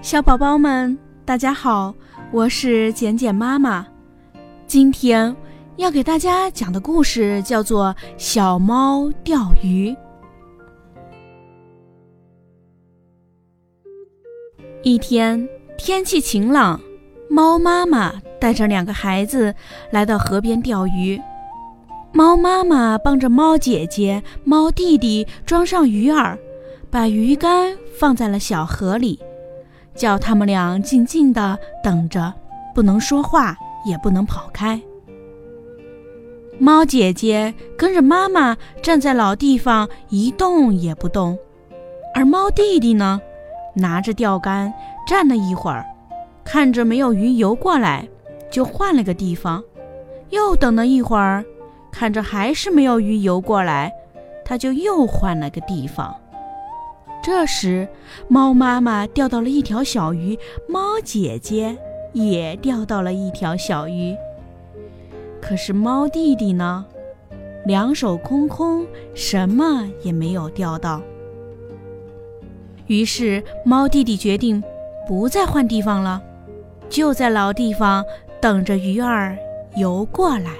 小宝宝们，大家好，我是简简妈妈。今天要给大家讲的故事叫做《小猫钓鱼》。一天天气晴朗，猫妈妈带着两个孩子来到河边钓鱼。猫妈妈帮着猫姐姐、猫弟弟装上鱼饵，把鱼竿放在了小河里。叫他们俩静静地等着，不能说话，也不能跑开。猫姐姐跟着妈妈站在老地方一动也不动，而猫弟弟呢，拿着钓竿站了一会儿，看着没有鱼游过来，就换了个地方，又等了一会儿，看着还是没有鱼游过来，他就又换了个地方。这时，猫妈妈钓到了一条小鱼，猫姐姐也钓到了一条小鱼。可是猫弟弟呢，两手空空，什么也没有钓到。于是，猫弟弟决定不再换地方了，就在老地方等着鱼儿游过来。